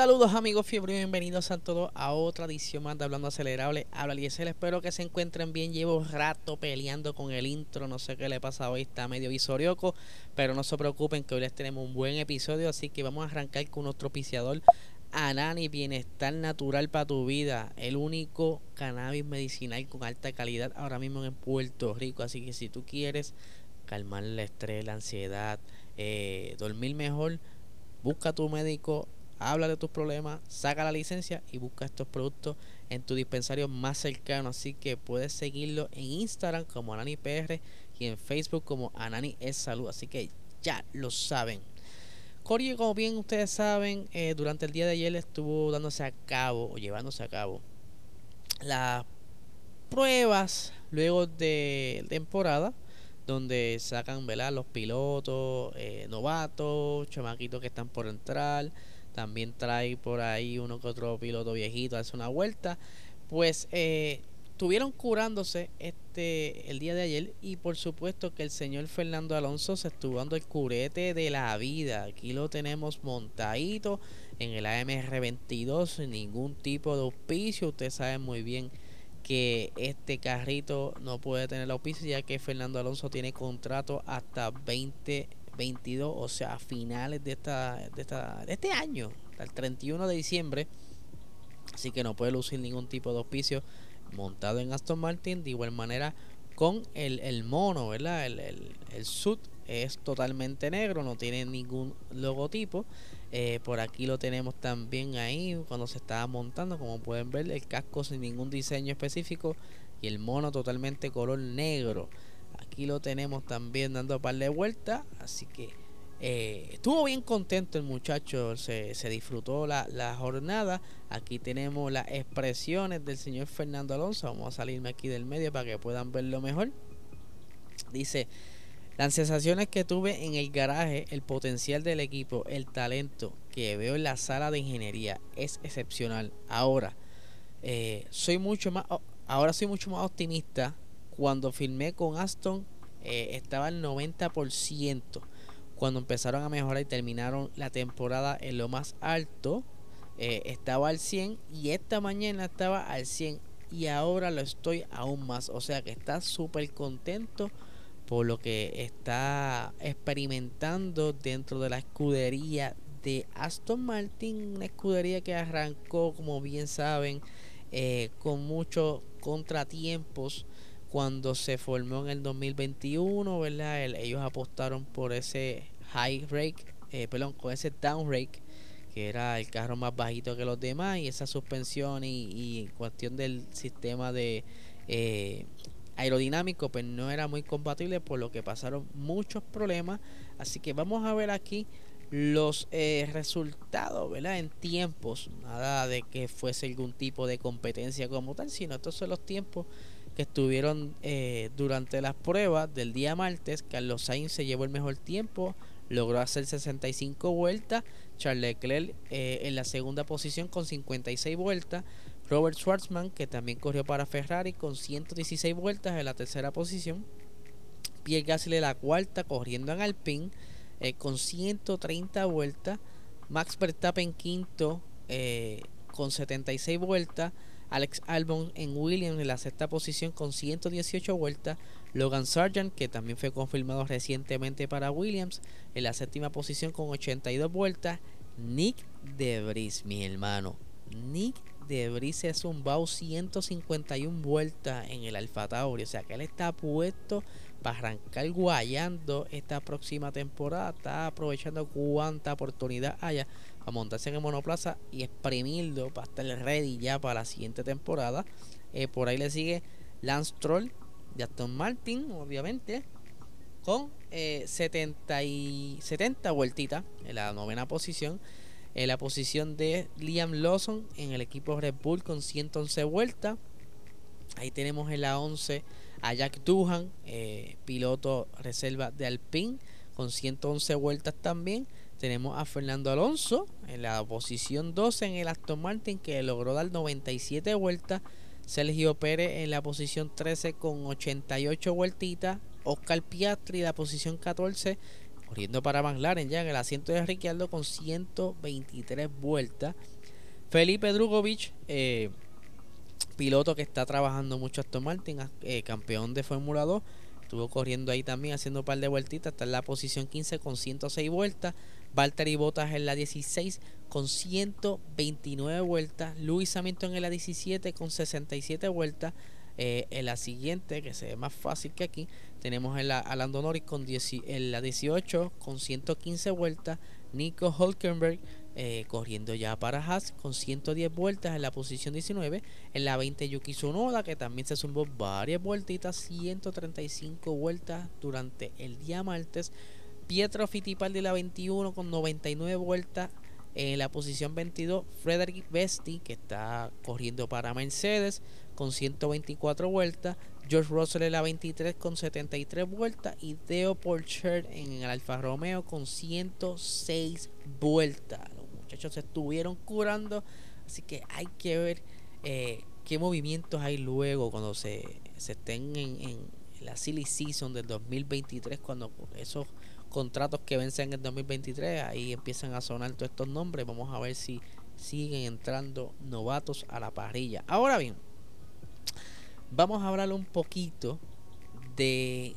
Saludos amigos fiebre, bienvenidos a todos a otra edición más de Hablando Acelerable. Habla Liesel, espero que se encuentren bien. Llevo rato peleando con el intro, no sé qué le pasa hoy, está medio visorioco, pero no se preocupen que hoy les tenemos un buen episodio, así que vamos a arrancar con nuestro piciador Anani Bienestar Natural para tu vida, el único cannabis medicinal con alta calidad ahora mismo en Puerto Rico, así que si tú quieres calmar el estrés, la ansiedad, eh, dormir mejor, busca a tu médico habla de tus problemas, saca la licencia y busca estos productos en tu dispensario más cercano. Así que puedes seguirlo en Instagram como AnaniPR y en Facebook como Anani es Salud. Así que ya lo saben. Corio, como bien ustedes saben, eh, durante el día de ayer estuvo dándose a cabo o llevándose a cabo las pruebas luego de temporada donde sacan ¿verdad? los pilotos, eh, novatos, chamaquitos que están por entrar, también trae por ahí uno que otro piloto viejito hace una vuelta. Pues eh, estuvieron curándose este el día de ayer y por supuesto que el señor Fernando Alonso se estuvo dando el curete de la vida. Aquí lo tenemos montadito en el AMR22 sin ningún tipo de auspicio. Ustedes saben muy bien que este carrito no puede tener auspicio ya que Fernando Alonso tiene contrato hasta 20 22, o sea, a finales de, esta, de, esta, de este año, el 31 de diciembre. Así que no puede lucir ningún tipo de auspicio montado en Aston Martin. De igual manera, con el, el mono, ¿verdad? El, el, el suit es totalmente negro, no tiene ningún logotipo. Eh, por aquí lo tenemos también ahí cuando se estaba montando. Como pueden ver, el casco sin ningún diseño específico y el mono totalmente color negro. Aquí lo tenemos también dando par de vueltas. Así que eh, estuvo bien contento el muchacho. Se, disfrutó la, la, jornada. Aquí tenemos las expresiones del señor Fernando Alonso. Vamos a salirme aquí del medio para que puedan verlo mejor. Dice. Las sensaciones que tuve en el garaje, el potencial del equipo, el talento que veo en la sala de ingeniería es excepcional. Ahora, eh, soy mucho más, ahora soy mucho más optimista cuando filmé con Aston eh, estaba al 90%. Cuando empezaron a mejorar y terminaron la temporada en lo más alto, eh, estaba al 100 y esta mañana estaba al 100 y ahora lo estoy aún más. O sea que está súper contento por lo que está experimentando dentro de la escudería de Aston Martin, una escudería que arrancó, como bien saben, eh, con muchos contratiempos cuando se formó en el 2021, ¿verdad? ellos apostaron por ese high rake, eh, perdón, con ese down rake, que era el carro más bajito que los demás, y esa suspensión y, cuestión del sistema de eh, aerodinámico, pues no era muy compatible, por lo que pasaron muchos problemas. Así que vamos a ver aquí los eh, resultados, ¿verdad? En tiempos, nada de que fuese algún tipo de competencia como tal, sino estos son los tiempos que estuvieron eh, durante las pruebas del día martes. Carlos Sainz se llevó el mejor tiempo, logró hacer 65 vueltas. Charles Leclerc eh, en la segunda posición con 56 vueltas. Robert Schwartzman, que también corrió para Ferrari con 116 vueltas en la tercera posición. Pierre Gasly la cuarta corriendo en Alpine eh, con 130 vueltas. Max Verstappen quinto con 76 vueltas. Alex Albon en Williams en la sexta posición con 118 vueltas. Logan Sargent, que también fue confirmado recientemente para Williams, en la séptima posición con 82 vueltas. Nick Debris, mi hermano. Nick Debris se zumbado 151 vueltas en el Alfa Tauri. O sea que él está puesto para arrancar guayando esta próxima temporada. Está aprovechando cuánta oportunidad haya a montarse en el monoplaza y exprimirlo para estar ready ya para la siguiente temporada. Eh, por ahí le sigue Lance Troll de Aston Martin, obviamente, con 70, eh, y 70 vueltitas en la novena posición. En la posición de Liam Lawson en el equipo Red Bull con 111 vueltas. Ahí tenemos en la 11 a Jack Duhan, eh, piloto reserva de Alpine, con 111 vueltas también. Tenemos a Fernando Alonso en la posición 12 en el Aston Martin que logró dar 97 vueltas. Sergio Pérez en la posición 13 con 88 vueltitas. Oscar Piastri en la posición 14 corriendo para McLaren ya en el asiento de Ricciardo con 123 vueltas. Felipe Drugovic, eh, piloto que está trabajando mucho Aston Martin, eh, campeón de Fórmula 2, estuvo corriendo ahí también haciendo un par de vueltitas, está en la posición 15 con 106 vueltas. Valtteri Bottas en la 16 con 129 vueltas. Luis Hamilton en la 17 con 67 vueltas. Eh, en la siguiente, que se ve más fácil que aquí, tenemos en a Lando con en la 18 con 115 vueltas. Nico Hulkenberg eh, corriendo ya para Haas con 110 vueltas en la posición 19. En la 20 Yuki Tsunoda que también se sumó varias vueltitas, 135 vueltas durante el día martes. Pietro Fittipaldi la 21 con 99 vueltas. En la posición 22, Frederick Vesti, que está corriendo para Mercedes con 124 vueltas. George Russell en la 23 con 73 vueltas. Y Theo Porcher en el Alfa Romeo con 106 vueltas. Muchachos se estuvieron curando. Así que hay que ver eh, qué movimientos hay luego cuando se, se estén en, en la silly season del 2023. Cuando esos contratos que vencen en el 2023, ahí empiezan a sonar todos estos nombres. Vamos a ver si siguen entrando novatos a la parrilla. Ahora bien, vamos a hablar un poquito de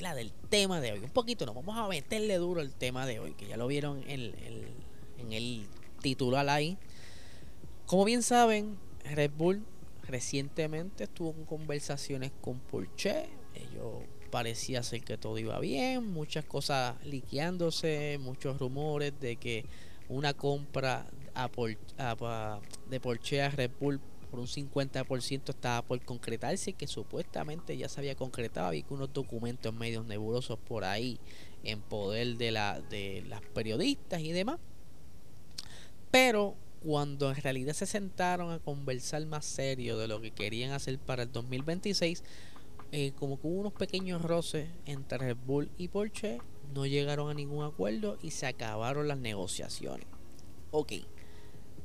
la del tema de hoy. Un poquito, no, vamos a meterle duro el tema de hoy, que ya lo vieron en el, en el titular ahí. Como bien saben, Red Bull recientemente estuvo en conversaciones con Porsche. Ellos parecía ser que todo iba bien, muchas cosas liqueándose, muchos rumores de que una compra de Porsche a Red Bull por un 50% estaba por concretarse, que supuestamente ya se había concretado, había unos documentos medios nebulosos por ahí en poder de, la, de las periodistas y demás. Pero cuando en realidad se sentaron a conversar más serio de lo que querían hacer para el 2026, eh, como que hubo unos pequeños roces entre Red Bull y Porsche, no llegaron a ningún acuerdo y se acabaron las negociaciones. Ok,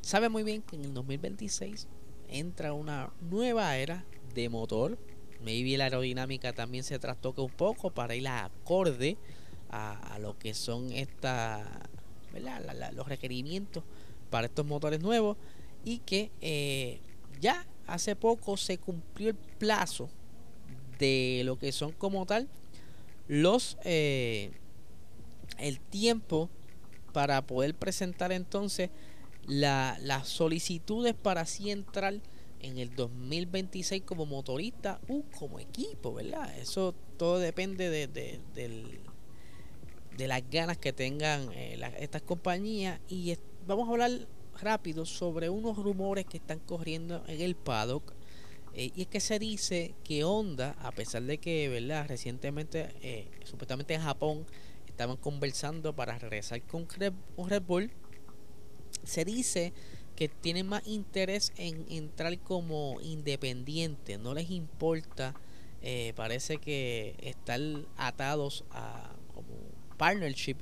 sabe muy bien que en el 2026 entra una nueva era de motor. Maybe la aerodinámica también se trastoca un poco para ir acorde a, lo que son esta, los requerimientos para estos motores nuevos y que eh, ya hace poco se cumplió el plazo de lo que son como tal los eh, el tiempo para poder presentar entonces la, las solicitudes para así entrar en el 2026 como motorista o como equipo, ¿verdad? Eso todo depende de, de, las ganas que tengan eh, estas compañías y vamos a hablar rápido sobre unos rumores que están corriendo en el paddock eh, y es que se dice que Honda, a pesar de que, ¿verdad? Recientemente, eh, supuestamente en Japón, estaban conversando para regresar con Red, Bull, se dice que tienen más interés en entrar como independiente, no les importa, eh, parece que estar atados a como partnership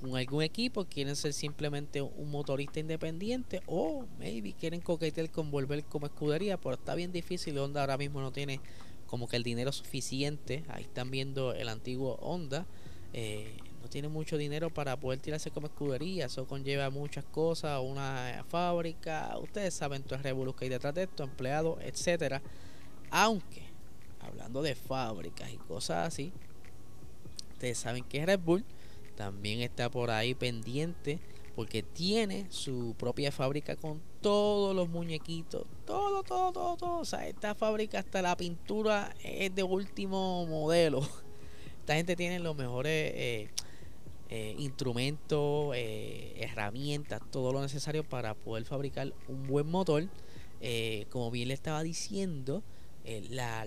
con algún equipo, quieren ser simplemente un motorista independiente o maybe quieren coquetear con volver como escudería, pero está bien difícil. Honda ahora mismo no tiene como que el dinero suficiente. Ahí están viendo el antiguo Honda. Eh, no tiene mucho dinero para poder tirarse como escudería. Eso conlleva muchas cosas, una fábrica. Ustedes saben todo el revolú que hay detrás de esto, empleados, etcétera. Aunque, hablando de fábricas y cosas así, ustedes saben que Red Bull también está por ahí pendiente porque tiene su propia fábrica con todos los muñequitos, todo, todo, todo, todo. O sea, esta fábrica hasta la pintura es de último modelo. Esta gente tiene los mejores eh, eh, instrumentos, eh, herramientas, todo lo necesario para poder fabricar un buen motor. como bien le estaba diciendo, la,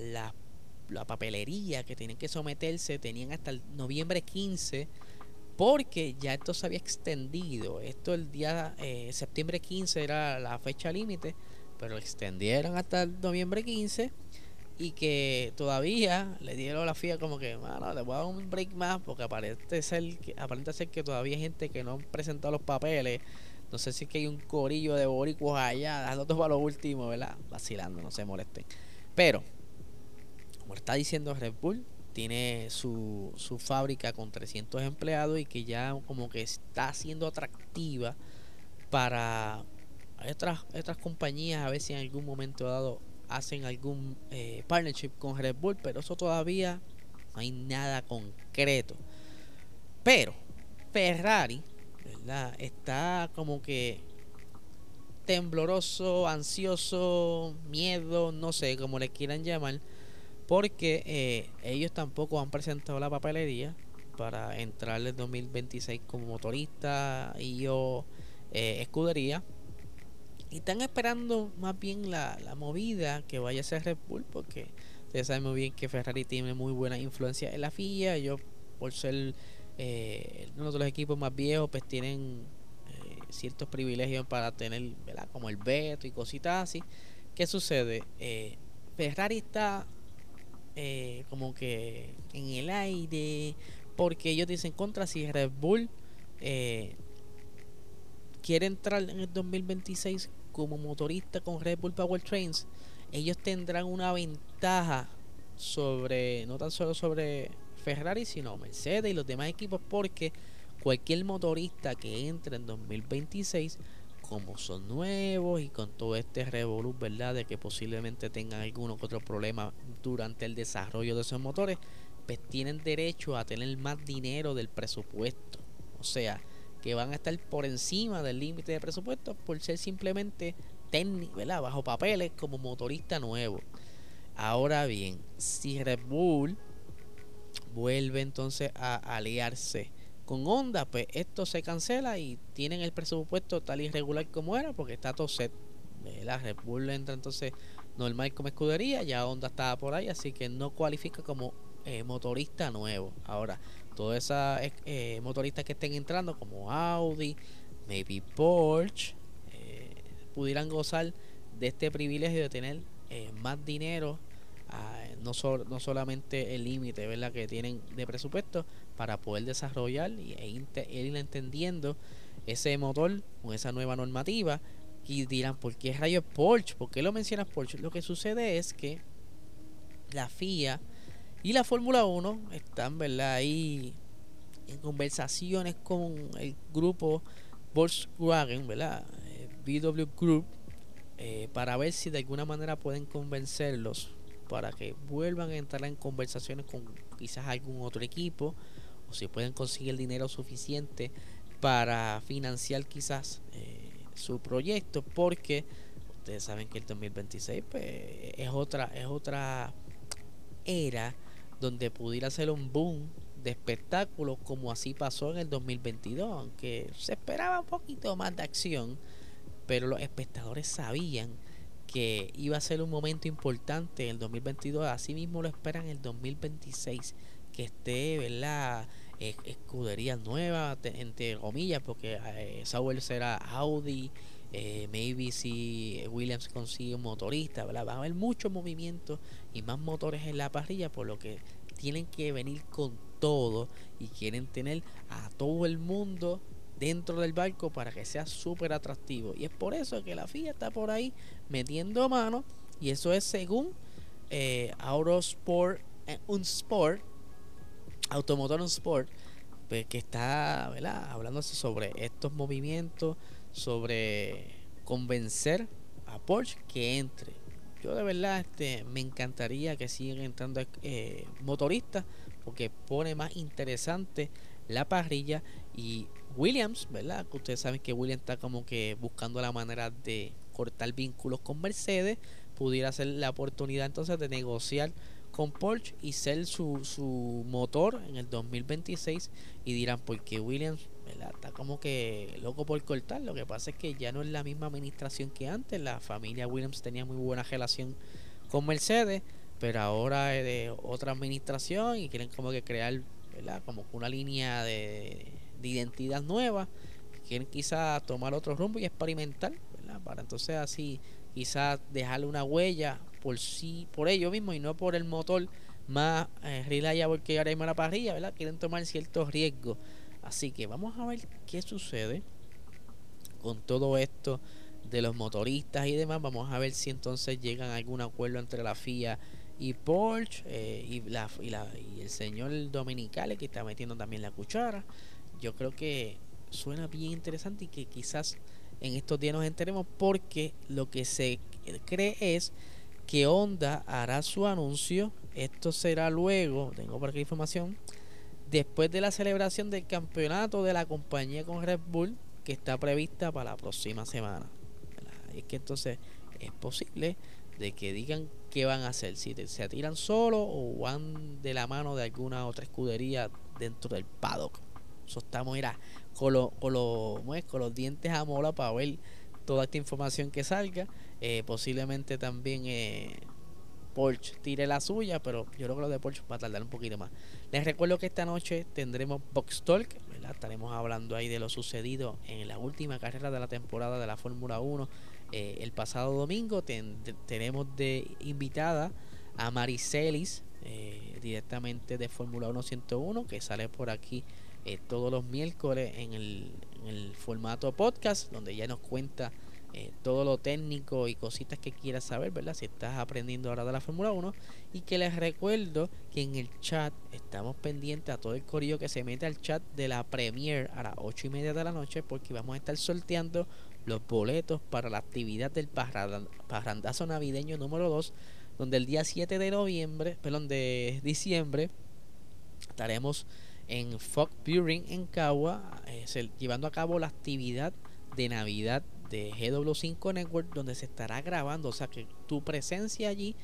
la papelería que tienen que someterse tenían hasta el noviembre 15 porque ya esto se había extendido. Esto el día eh, septiembre 15 era la fecha límite, pero lo extendieron hasta el noviembre 15 y que todavía le dieron la FIA como que, mano, le voy a dar un break más porque aparente ser que, aparenta ser que todavía hay gente que no han presentado los papeles. No sé si es que hay un corillo de boricuas allá, dando todo para lo último, ¿verdad? Vacilando, no se molesten. Pero, como está diciendo Red Bull, tiene su, su fábrica con 300 empleados y que ya como que está siendo atractiva para otras, otras compañías a ver si en algún momento dado hacen algún eh, partnership con Red Bull, pero eso todavía no hay nada concreto. Pero Ferrari, ¿verdad? Está como que tembloroso, ansioso, miedo, no sé, como le quieran llamar, porque eh, ellos tampoco han presentado la papelería para entrar en 2026 como motorista y yo eh, escudería y están esperando más bien la, movida que vaya a ser Red Bull, porque ustedes saben muy bien que Ferrari tiene muy buena influencia en la FIA. Ellos, por ser eh, uno de los equipos más viejos, pues tienen eh, ciertos privilegios para tener, ¿verdad? Como el veto y cositas así. ¿Qué sucede? Ferrari está como que en el aire, porque ellos dicen contra si Red Bull quiere entrar en el 2026 como motorista con Red Bull Power Trains, ellos tendrán una ventaja sobre, no tan solo sobre Ferrari, sino Mercedes y los demás equipos, porque cualquier motorista que entre en 2026, como son nuevos y con todo este revolú, ¿verdad? De que posiblemente tengan alguno que otro problema durante el desarrollo de esos motores, pues tienen derecho a tener más dinero del presupuesto. O sea, que van a estar por encima del límite de presupuesto por ser simplemente técnico, ¿verdad? Bajo papeles como motorista nuevo. Ahora bien, si Red Bull vuelve entonces a aliarse con Honda, pues esto se cancela y tienen el presupuesto tal y regular como era porque está todo set. La Red Bull entra entonces normal como escudería, ya Honda estaba por ahí, así que no cualifica como eh, motorista nuevo. Ahora, todas esas eh, motoristas que estén entrando, como Audi, maybe Porsche, eh, pudieran gozar de este privilegio de tener eh, más dinero, ah, no, no solamente el límite ¿verdad? que tienen de presupuesto, para poder desarrollar y, e ir entendiendo ese motor con esa nueva normativa. Y dirán, ¿por qué rayos Porsche? ¿Por qué lo mencionas Porsche? Lo que sucede es que la FIA y la Fórmula 1 están, ¿verdad? Ahí en conversaciones con el grupo Volkswagen, ¿verdad? VW Group, eh, para ver si de alguna manera pueden convencerlos para que vuelvan a entrar en conversaciones con quizás algún otro equipo si pueden conseguir el dinero suficiente para financiar quizás eh, su proyecto porque ustedes saben que el 2026 pues, es otra es otra era donde pudiera ser un boom de espectáculos como así pasó en el 2022, aunque se esperaba un poquito más de acción, pero los espectadores sabían que iba a ser un momento importante en el 2022, así mismo lo esperan en el 2026, que esté, ¿verdad? Escuderías nuevas, entre comillas, porque eh, Sauer será Audi, eh, maybe si Williams consigue un motorista, ¿verdad? va a haber muchos movimientos y más motores en la parrilla, por lo que tienen que venir con todo y quieren tener a todo el mundo dentro del barco para que sea súper atractivo. Y es por eso que la FIA está por ahí metiendo mano. Y eso es según eh, Autosport, eh, un Sport, Automotor Sport, pues, que está ¿verdad? hablándose sobre estos movimientos, sobre convencer a Porsche que entre. Yo de verdad este, me encantaría que sigan entrando eh, motoristas porque pone más interesante la parrilla y Williams, ¿verdad? Que ustedes saben que Williams está como que buscando la manera de cortar vínculos con Mercedes, pudiera ser la oportunidad entonces de negociar con Porsche y ser su, su motor en el 2026 y dirán porque Williams está como que loco por cortar lo que pasa es que ya no es la misma administración que antes la familia Williams tenía muy buena relación con Mercedes pero ahora es de otra administración y quieren como que crear ¿verdad? como una línea de de identidad nueva, quieren quizás tomar otro rumbo y experimentar, ¿verdad? Para entonces así quizás dejarle una huella por sí, por ellos mismos y no por el motor más eh, reliable que mismo la parrilla, ¿verdad? Quieren tomar ciertos riesgos. Así que vamos a ver qué sucede con todo esto de los motoristas y demás. Vamos a ver si entonces llegan a algún acuerdo entre la FIA y Porsche eh, y, y el señor Dominicale que está metiendo también la cuchara. Yo creo que suena bien interesante y que quizás en estos días nos enteremos porque lo que se cree es que Honda hará su anuncio. Esto será luego, tengo por aquí información, después de la celebración del campeonato de la compañía con Red Bull que está prevista para la próxima semana. Es que entonces es posible de que digan qué van a hacer, si se tiran solo o van de la mano de alguna otra escudería dentro del paddock. Eso estamos, mira, con, lo, con, con los dientes a mola para ver toda esta información que salga. Eh, posiblemente también eh, Porsche tire la suya, pero yo creo que lo de Porsche va a tardar un poquito más. Les recuerdo que esta noche tendremos Box Talk, estaremos hablando ahí de lo sucedido en la última carrera de la temporada de la Fórmula 1. Eh, el pasado domingo tenemos de invitada a Maricelis, eh, directamente de Fórmula 1 101, que sale por aquí eh, todos los miércoles en el, en el formato podcast, donde ya nos cuenta eh, todo lo técnico y cositas que quieras saber, ¿verdad? Si estás aprendiendo ahora de la Fórmula 1. Y que les recuerdo que en el chat estamos pendientes a todo el corillo que se mete al chat de la Premiere a las 8 y media de la noche, porque vamos a estar sorteando los boletos para la actividad del parrandazo navideño número 2, donde el día 7 de noviembre, perdón, de diciembre, estaremos en Fog Buring en Cagua, eh, llevando a cabo la actividad de Navidad de GW5 Network donde se estará grabando, o sea que tu presencia allí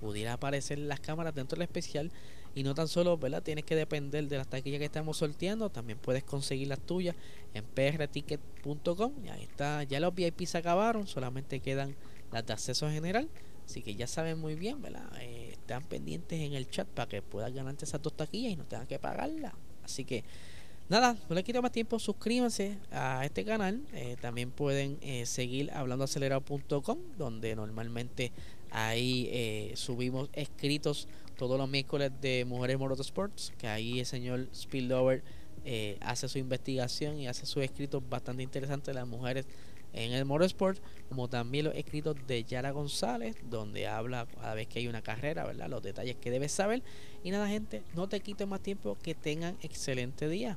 pudiera aparecer en las cámaras dentro del especial. Y no tan solo, ¿verdad? Tienes que depender de las taquillas que estamos sorteando, también puedes conseguir las tuyas en prticket.com y ahí está, ya los VIP se acabaron, solamente quedan las de acceso general, así que ya saben muy bien, ¿verdad? Eh, están pendientes en el chat para que puedas ganarte esas dos taquillas y no tengas que pagarlas, así que Nada, no le quito más tiempo, suscríbanse a este canal. Eh, también pueden eh, seguir hablandoacelerado.com, donde normalmente ahí eh, subimos escritos todos los miércoles de Mujeres Motorsports, que ahí el señor Spillover hace su investigación y hace sus escritos bastante interesantes de las mujeres en el motorsport, como también los escritos de Yara González, donde habla cada vez que hay una carrera, ¿verdad? Los detalles que debes saber. Y nada, gente, no te quito más tiempo, que tengan excelente día.